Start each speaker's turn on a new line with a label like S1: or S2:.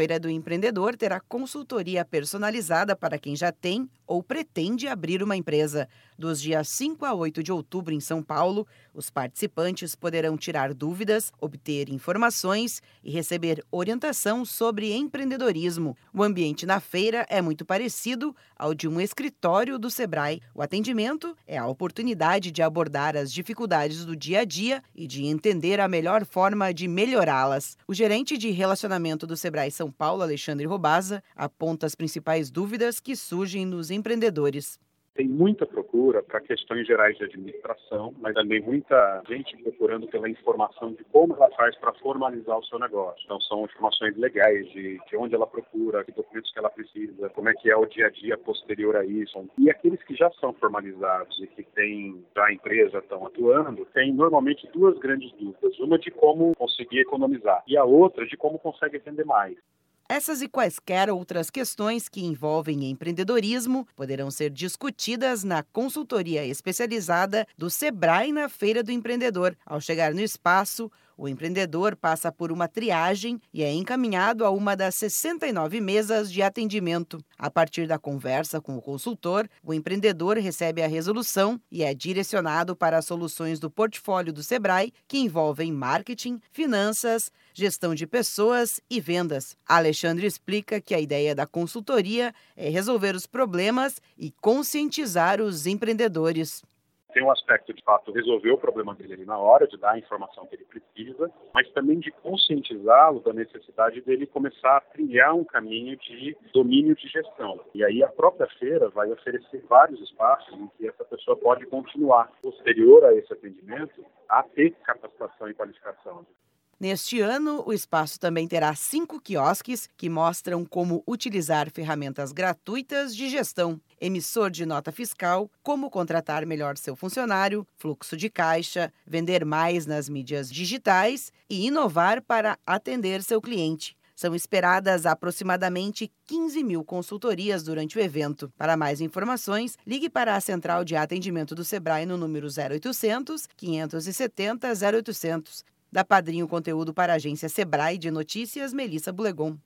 S1: Feira do Empreendedor terá consultoria personalizada para quem já tem ou pretende abrir uma empresa. Dos dias 5 a 8 de outubro em São Paulo, os participantes poderão tirar dúvidas, obter informações e receber orientação sobre empreendedorismo. O ambiente na feira é muito parecido ao de um escritório do Sebrae. O atendimento é a oportunidade de abordar as dificuldades do dia a dia e de entender a melhor forma de melhorá-las. O gerente de relacionamento do Sebrae São Paulo, Alexandre Robaza, aponta as principais dúvidas que surgem nos empreendedores.
S2: Tem muita procura para questões gerais de administração, mas também muita gente procurando pela informação de como ela faz para formalizar o seu negócio. Então, são informações legais de, de onde ela procura, que documentos que ela precisa, como é que é o dia a dia posterior a isso. E aqueles que já são formalizados e que têm já a empresa, estão atuando, têm normalmente duas grandes dúvidas. Uma de como conseguir economizar e a outra de como consegue vender mais.
S1: Essas e quaisquer outras questões que envolvem empreendedorismo poderão ser discutidas na consultoria especializada do Sebrae na Feira do Empreendedor. Ao chegar no espaço, o empreendedor passa por uma triagem e é encaminhado a uma das 69 mesas de atendimento. A partir da conversa com o consultor, o empreendedor recebe a resolução e é direcionado para as soluções do portfólio do Sebrae, que envolvem marketing, finanças, gestão de pessoas e vendas. Alexandre explica que a ideia da consultoria é resolver os problemas e conscientizar os empreendedores
S2: tem um aspecto de fato resolver o problema dele ali na hora, de dar a informação que ele precisa, mas também de conscientizá-lo da necessidade dele começar a trilhar um caminho de domínio de gestão. E aí a própria feira vai oferecer vários espaços em que essa pessoa pode continuar, posterior a esse atendimento, a ter capacitação e qualificação.
S1: Neste ano, o espaço também terá cinco quiosques que mostram como utilizar ferramentas gratuitas de gestão, emissor de nota fiscal, como contratar melhor seu funcionário, fluxo de caixa, vender mais nas mídias digitais e inovar para atender seu cliente. São esperadas aproximadamente 15 mil consultorias durante o evento. Para mais informações, ligue para a Central de Atendimento do Sebrae no número 0800 570 0800 da Padrinho Conteúdo para a agência Sebrae de Notícias, Melissa Bulegon.